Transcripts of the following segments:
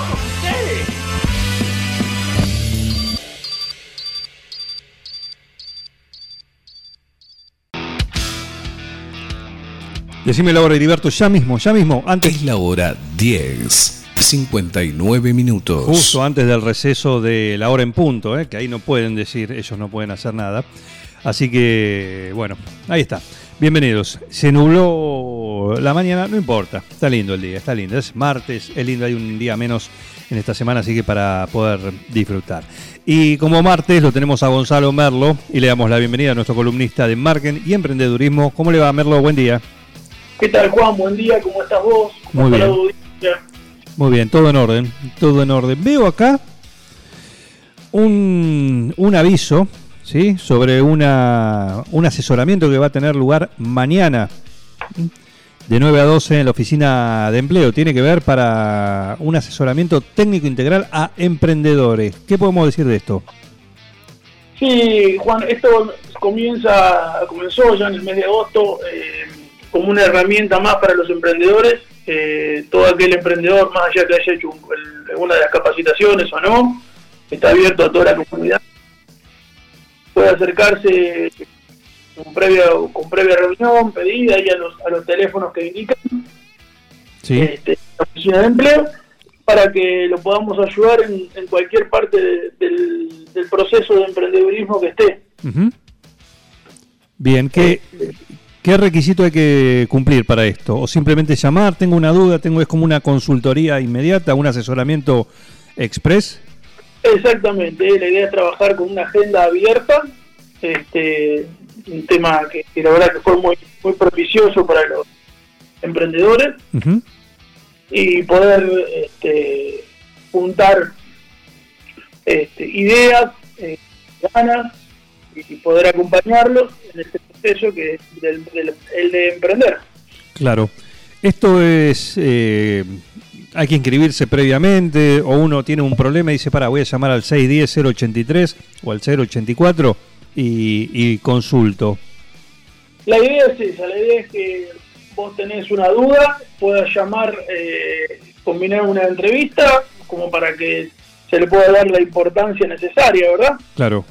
ustedes. Decime la hora, Heriberto, ya mismo, ya mismo, antes, Es la hora 10, 59 minutos. justo antes del receso de la hora en punto, ¿eh? que ahí no pueden decir, ellos no pueden hacer nada. Así que, bueno, ahí está. Bienvenidos. Se nubló la mañana, no importa, está lindo el día, está lindo. Es martes, es lindo, hay un día menos en esta semana, así que para poder disfrutar. Y como martes lo tenemos a Gonzalo Merlo y le damos la bienvenida a nuestro columnista de marketing y emprendedurismo. ¿Cómo le va, Merlo? Buen día. ¿Qué tal, Juan? Buen día, ¿cómo estás vos? ¿Cómo Muy está bien. Muy bien, todo en orden, todo en orden. Veo acá un, un aviso, ¿sí? Sobre una, un asesoramiento que va a tener lugar mañana, de 9 a 12 en la oficina de empleo. Tiene que ver para un asesoramiento técnico integral a emprendedores. ¿Qué podemos decir de esto? Sí, Juan, esto comienza, comenzó ya en el mes de agosto eh, como una herramienta más para los emprendedores. Eh, todo aquel emprendedor, más allá que haya hecho un- el- alguna de las capacitaciones o no, está abierto a toda la comunidad. Puede acercarse con previa, con previa reunión, pedida y a los, a los teléfonos que indican. Sí, este, la oficina de empleo para que lo podamos ayudar en, en cualquier parte de- del, del proceso de emprendedurismo que esté. Bien, ¿qué, ¿qué requisito hay que cumplir para esto? ¿O simplemente llamar? Tengo una duda, tengo es como una consultoría inmediata, un asesoramiento express. Exactamente, la idea es trabajar con una agenda abierta, este, un tema que, que la verdad que fue muy, muy propicioso para los emprendedores y poder este, juntar este, ideas, eh, ganas y poder acompañarlos en este proceso que es del- del- el de emprender. Claro. Esto es... eh, hay que inscribirse previamente o uno tiene un problema y dice, para, voy a llamar al 610-083 o al 084 y, y consulto. La idea es esa, la idea es que vos tenés una duda, puedas llamar, eh, combinar una entrevista como para que se le pueda dar la importancia necesaria, ¿verdad? Claro.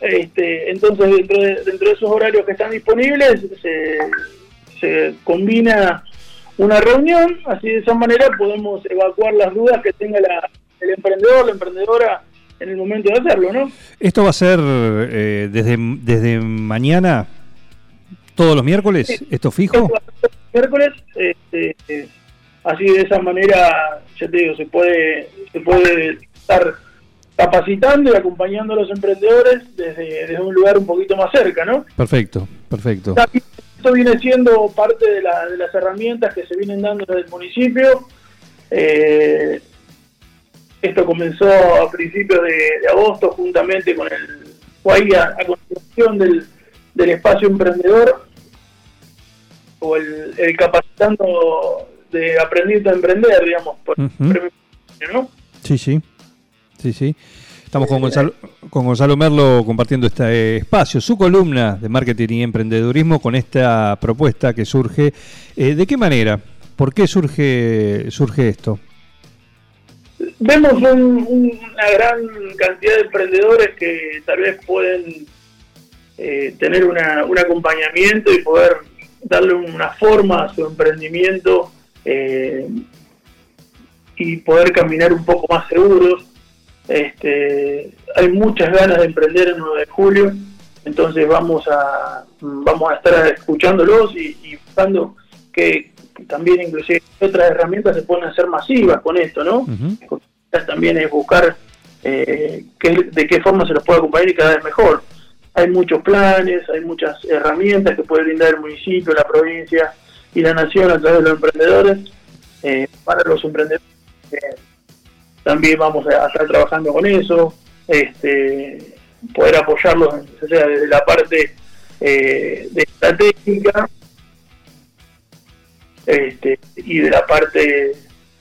Este, entonces, dentro de, dentro de esos horarios que están disponibles, se, se combina una reunión, así de esa manera podemos evacuar las dudas que tenga la- el emprendedor, la emprendedora en el momento de hacerlo, ¿no? ¿Esto va a ser eh, desde, desde mañana, todos los miércoles? Sí. ¿Esto fijo? miércoles, este, eh, así de esa manera, ya te digo, se puede, se puede estar capacitando y acompañando a los emprendedores desde, desde un lugar un poquito más cerca, ¿no? Perfecto, perfecto. Esto viene siendo parte de, la- de las herramientas que se vienen dando desde el municipio. Eh, esto comenzó a principios de, de agosto juntamente con el fue ahí a, a continuación del, del espacio emprendedor o el, el capacitando de aprendiendo a emprender, digamos, por Ujú. ¿no? Sí, sí. Sí, sí. Estamos con Gonzalo, con Gonzalo Merlo compartiendo este espacio, su columna de marketing y emprendedurismo con esta propuesta que surge. Eh, ¿De qué manera? ¿Por qué surge, surge esto? Vemos un- un- una gran cantidad de emprendedores que tal vez pueden eh, tener una- un acompañamiento y poder darle una forma a su emprendimiento eh, y poder caminar un poco más seguros. Este, hay muchas ganas de emprender el 9 de julio, entonces vamos a vamos a estar escuchándolos y, y buscando que también inclusive otras herramientas se pueden hacer masivas con esto, ¿no? También es buscar eh, qué- de qué forma se los puede acompañar y cada vez mejor. Hay muchos planes, hay muchas herramientas que puede brindar el municipio, la provincia y la nación a través de los emprendedores. Eh, para los emprendedores eh, también vamos a estar trabajando con eso. Este, poder apoyarlos, o sea, desde la parte eh, de estratégica este, y de la parte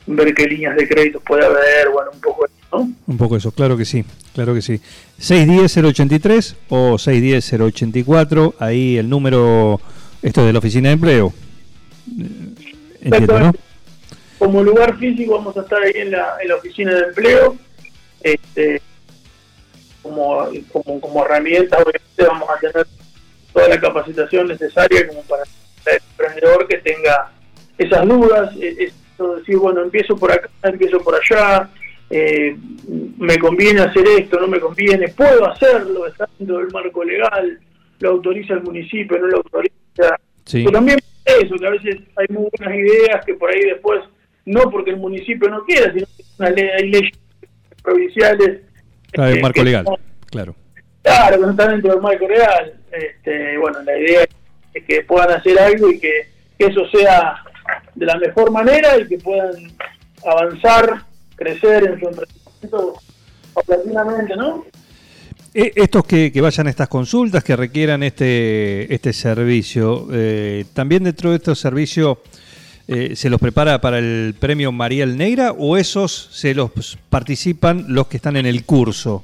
ver qué líneas de crédito puede haber, bueno, un poco eso, ¿no? Un poco eso, claro que sí, claro que sí. 610-083 o 610-084, ahí el número, esto es de la oficina de empleo. Eh, Entiendo, ¿no? Como lugar físico vamos a estar ahí en la, en la oficina de empleo, este, como, como, como herramienta obviamente vamos a tener toda la capacitación necesaria como para el emprendedor que tenga esas dudas, eh, es decir, bueno, empiezo por acá, empiezo por allá, eh, me conviene hacer esto, no me conviene, puedo hacerlo, está dentro del marco legal, lo autoriza el municipio, no lo autoriza. Sí. Pero también eso, que a veces hay muy buenas ideas que por ahí después, no porque el municipio no quiera, sino que una ley, hay leyes provinciales. Claro, eh, marco legal, no- claro. Claro, que no están dentro del marco legal. Este, bueno, la idea es que puedan hacer algo y que, que eso sea de la mejor manera y que puedan avanzar, crecer en su emprendimiento paulatinamente, ¿no? Eh, Estos que, que vayan a estas consultas, que requieran este, este servicio, eh, también dentro de estos servicios eh, se los prepara para el premio Mariel Neira o esos se los participan los que están en el curso?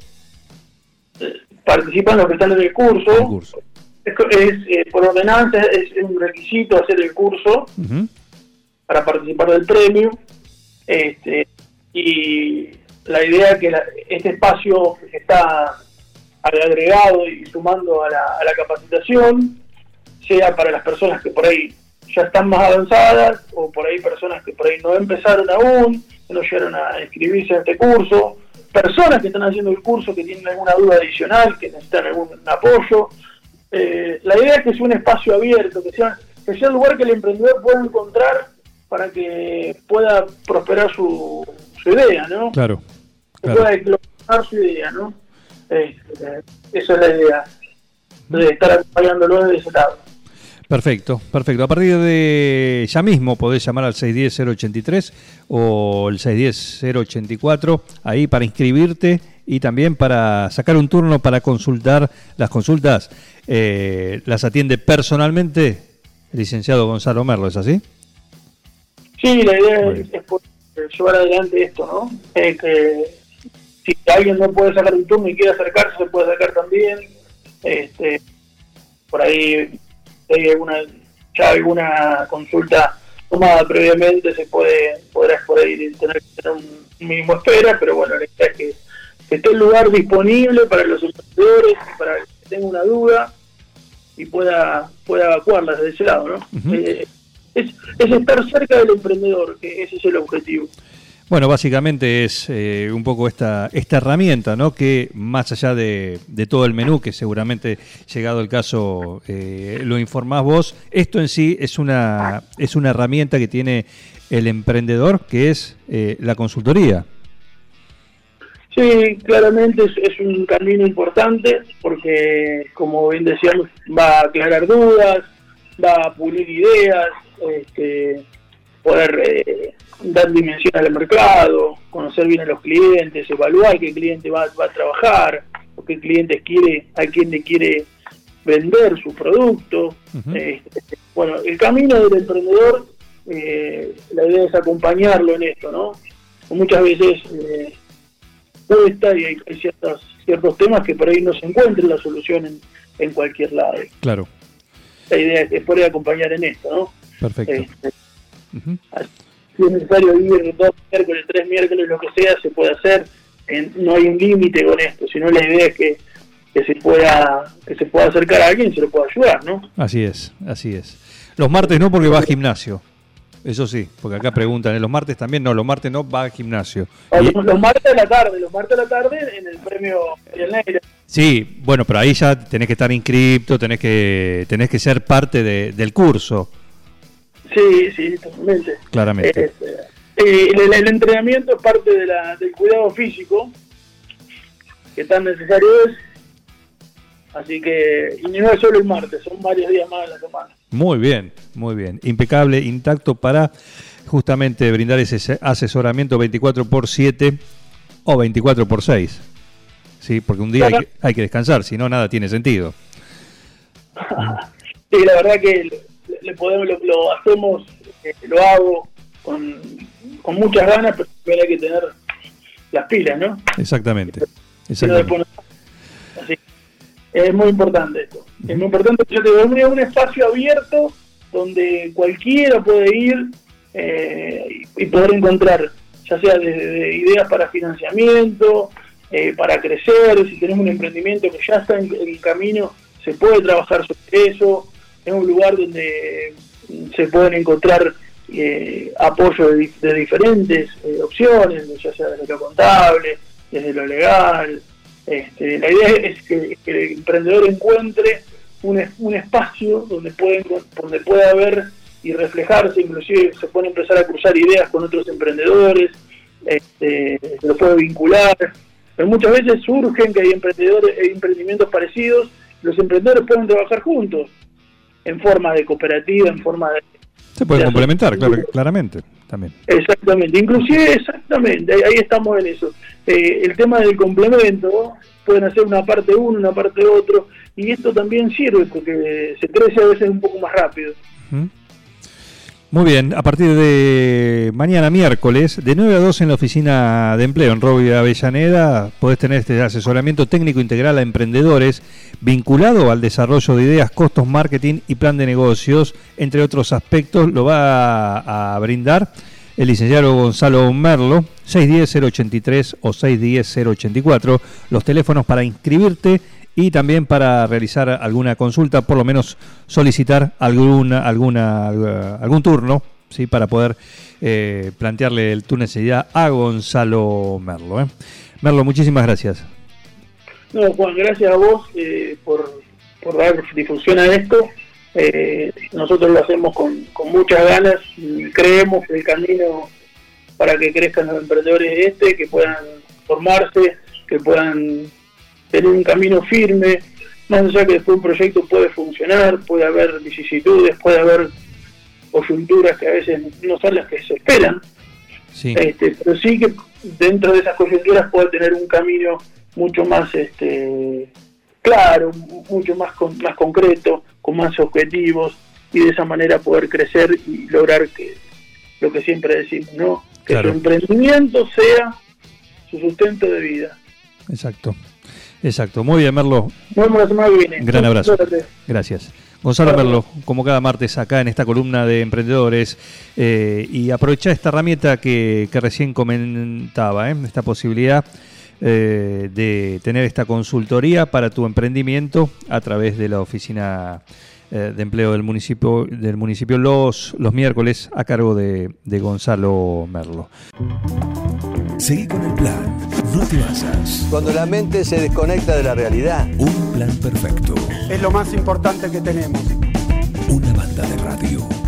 Participan los que están en el curso. El curso. Es, es, eh, por ordenanza, es un requisito hacer el curso para participar del premio. Este, y la idea es que la- este espacio está agregado y sumando a la, a la capacitación sea para las personas que por ahí ya están más avanzadas o por ahí personas que por ahí no empezaron aún, que no llegaron a inscribirse en este curso, personas que están haciendo el curso que tienen alguna duda adicional, que necesitan algún apoyo. Eh, la idea es que sea un espacio abierto, que sea, que sea el lugar que el emprendedor pueda encontrar para que pueda prosperar su, su idea, ¿no? Claro, que claro. pueda eclosionar su idea, ¿no? Este, esa es la idea, de estar acompañándolo desde ese lado. Perfecto, perfecto. A partir de ya mismo podés llamar al 610-083 o el 610-084 ahí para inscribirte y también para sacar un turno para consultar las consultas. eh, las atiende personalmente el licenciado Gonzalo Merlo, ¿es así? Sí, la idea es, es poder llevar adelante esto, ¿no? Eh, que si alguien no puede sacar un turno y quiere acercarse, se puede acercar también. Este, por ahí, si hay alguna, ya alguna consulta tomada previamente, se puede podrás por ahí tener que tener un mínimo espera, pero bueno, la idea es que, que esté el lugar disponible para los emprendedores, para el que tenga una duda y pueda, pueda evacuarla desde ese lado, ¿no? Eh, es, es estar cerca del emprendedor, que ese es el objetivo. Bueno, básicamente es eh, un poco esta, esta herramienta, ¿no? Que más allá de, de todo el menú, que seguramente llegado el caso eh, lo informás vos, esto en sí es una, es una herramienta que tiene el emprendedor, que es eh, la consultoría. Sí, claramente es, un camino importante porque, como bien decíamos, va a aclarar dudas, va a pulir ideas, este, poder eh, dar dimensión al mercado, conocer bien a los clientes, evaluar qué cliente va, va a trabajar, o qué clientes quiere, a quién le quiere vender su producto. Este, bueno, el camino del emprendedor, eh, la idea es acompañarlo en esto, ¿no? Muchas veces eh, cuesta y hay, hay ciertos, ciertos temas que por ahí no se encuentra la solución en, en cualquier lado. Claro, La idea es, es poder acompañar en esto, ¿no? perfecto. Este, Ujú. Si es necesario vivir dos miércoles, tres miércoles, lo que sea, se puede hacer. En- no hay un límite con esto, sino la idea es que, que se pueda que se pueda acercar a alguien y se lo pueda ayudar, ¿no? Así es, así es. Los martes no porque va al gimnasio. Eso sí, porque acá preguntan, ¿eh? los martes también no, los martes no va al gimnasio. Y- Los, martes de la tarde, los martes de la tarde en el premio Ariel Neira. Sí, bueno, pero ahí ya tenés que estar inscripto, tenés que, tenés que ser parte de- del curso, Sí, sí, totalmente. claramente. Este, eh, el, el entrenamiento es parte de la, del cuidado físico que tan necesario es. Así que, y no es solo el martes, son varios días más en la semana. Muy bien, muy bien. Impecable, intacto para justamente brindar ese se- asesoramiento 24 por 7 o 24 por 6. ¿sí? porque un día hay que, hay que descansar, si no, nada tiene sentido. sí, la verdad que le, podemos, lo, lo hacemos, eh, lo hago con, con muchas ganas, pero también hay que tener las pilas, ¿no? Exactamente. Así. Es muy importante esto. Es muy importante yo te doy un, un espacio abierto donde cualquiera puede ir eh, y y poder encontrar, ya sea desde de ideas para financiamiento, eh, para crecer, si tenemos un emprendimiento que ya está en, en camino, se puede trabajar sobre eso. Es un lugar donde se pueden encontrar eh, apoyo de, di- de diferentes eh, opciones, ya sea desde lo contable, desde lo legal. Este, la idea es que, el emprendedor encuentre un, es- un espacio donde, pueden, donde pueda ver y reflejarse, inclusive se pueden empezar a cruzar ideas con otros emprendedores, este, se lo puede vincular. Pero muchas veces surgen que hay emprendedores, hay emprendimientos parecidos, los emprendedores pueden trabajar juntos, en forma de cooperativa, en forma de Se puede complementar, claro, claramente. También. Exactamente, inclusive exactamente, ahí, estamos en eso. Eh, el tema del complemento, pueden hacer una parte uno, una parte otro, y esto también sirve porque se crece a veces un poco más rápido. ¿Mm? Muy bien, a partir de mañana miércoles, de 9 a 2 en la oficina de empleo en Robia Avellaneda, podés tener este asesoramiento técnico integral a emprendedores vinculado al desarrollo de ideas, costos, marketing y plan de negocios, entre otros aspectos, lo va a brindar el licenciado Gonzalo Merlo, 610-083 o 610-084, los teléfonos para inscribirte y también para realizar alguna consulta, por lo menos solicitar alguna, alguna, eh, algún turno, ¿sí? para poder eh, plantearle tu necesidad a Gonzalo Merlo. ¿eh? Merlo, muchísimas gracias. No, Juan, gracias a vos eh, por, por dar difusión a esto. Eh, nosotros lo hacemos con, con muchas ganas y creemos que el camino para que crezcan los emprendedores es este, que puedan formarse, que puedan tener un camino firme, más allá que después un proyecto puede funcionar, puede haber vicisitudes, puede haber coyunturas que a veces no son las que se esperan, Sí, este, pero sí que dentro de esas coyunturas puede tener un camino mucho más este, claro, mucho más, con- más concreto, con más objetivos y de esa manera poder crecer y lograr que lo que siempre decimos, ¿no? Que Claro. su emprendimiento sea su sustento de vida. exacto. Exacto. Muy bien, Merlo. Nos vemos la semana que viene. Gran abrazo. Gracias. Gonzalo Merlo, como cada martes acá en esta columna de emprendedores, eh, y aprovechar esta herramienta que, que recién comentaba, ¿eh? esta posibilidad eh, de tener esta consultoría para tu emprendimiento a través de la oficina de empleo del municipio, del municipio los, los miércoles a cargo de, de Gonzalo Merlo. Seguí con el plan. No te basas. Cuando la mente se desconecta de la realidad. Un plan perfecto. Es lo más importante que tenemos. Una banda de radio.